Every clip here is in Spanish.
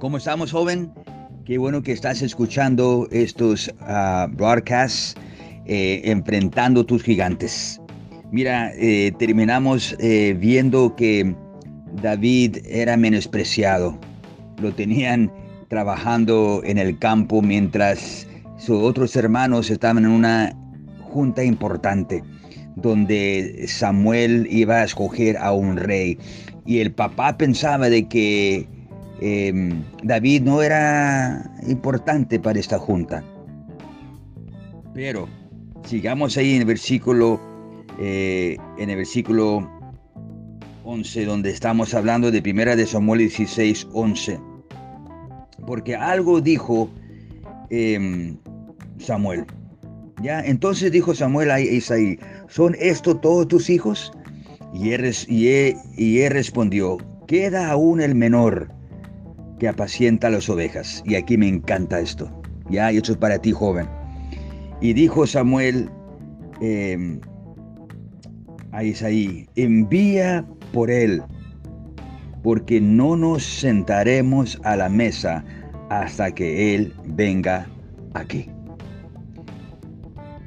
¿Cómo estamos, joven? Qué bueno que estás escuchando estos uh, broadcasts, eh, enfrentando tus gigantes. Mira, eh, terminamos eh, viendo que David era menospreciado. Lo tenían trabajando en el campo mientras sus otros hermanos estaban en una junta importante donde Samuel iba a escoger a un rey. Y el papá pensaba de que em, David no era importante para esta junta. Pero sigamos ahí en el versículo, eh, en el versículo 11, donde estamos hablando de primera de Samuel 16, 11. Porque algo dijo em, Samuel. Ya, entonces dijo Samuel a Isaí, ¿son estos todos tus hijos? Y él, y, respondió, queda aún el menor que apacienta las ovejas. Y aquí me encanta esto. Ya, y esto es para ti, joven. Y dijo Samuel em, a Isaí, envía por él, porque no nos sentaremos a la mesa hasta que él venga aquí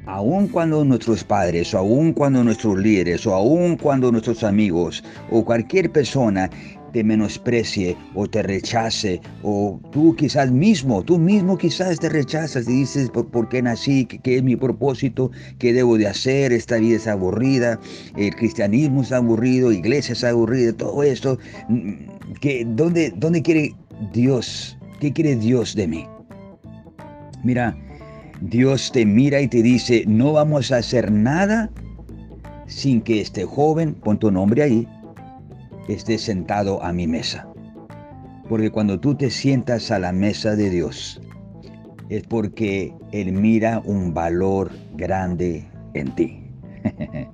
aun cuando nuestros padres, o aun cuando nuestros líderes, o aun cuando nuestros amigos, o cualquier persona te menosprecie o te rechace, o tú quizás mismo, tú mismo quizás te rechazas y dices, ¿por, qué nací? ¿Qué, es mi propósito? ¿Qué debo de hacer? Esta vida es aburrida, el cristianismo es aburrido, iglesia es aburrida, todo esto. ¿qué, dónde, ¿Dónde quiere Dios? ¿Qué quiere Dios de mí? Mira, Dios te mira y te dice, no vamos a hacer nada sin que este joven, pon tu nombre ahí, esté sentado a mi mesa. Porque cuando tú te sientas a la mesa de Dios, es porque Él mira un valor grande en ti.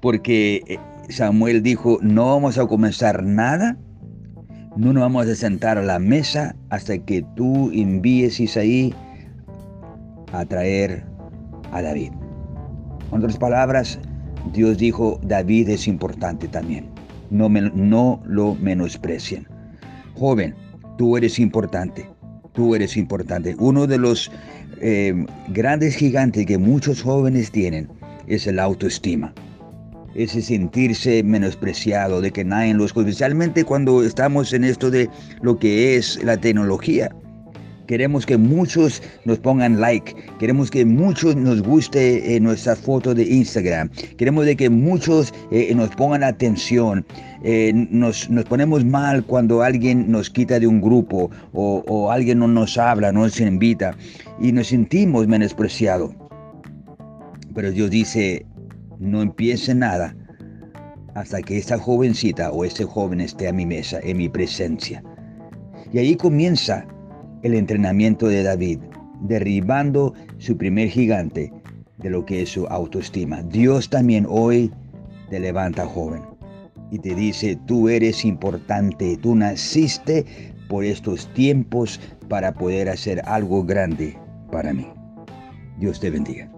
porque eh, Samuel dijo, no vamos a comenzar nada, no nos vamos a sentar a la mesa hasta que tú envíes Isaí a traer a David. En otras palabras, Dios dijo, David es importante también. No, no lo menosprecien. Joven, tú eres importante. Tú eres importante. Uno de los eh, grandes gigantes que muchos jóvenes tienen es el autoestima. Ese sentirse menospreciado, de que nadie los... Especialmente cuando estamos en esto de lo que es la tecnología. Queremos que muchos nos pongan like. Queremos que muchos nos guste eh, nuestra foto de Instagram. Queremos de que muchos eh, nos pongan atención. Eh, nos, ponemos mal cuando alguien nos quita de un grupo o, o alguien no nos habla, no nos invita y nos sentimos menospreciados. Pero Dios dice, no empiece nada hasta que esta jovencita o este joven esté a mi mesa, en mi presencia. Y ahí comienza el entrenamiento de David, derribando su primer gigante de lo que es su autoestima. Dios también hoy te levanta joven y te dice, tú eres importante, tú naciste por estos tiempos para poder hacer algo grande para mí. Dios te bendiga.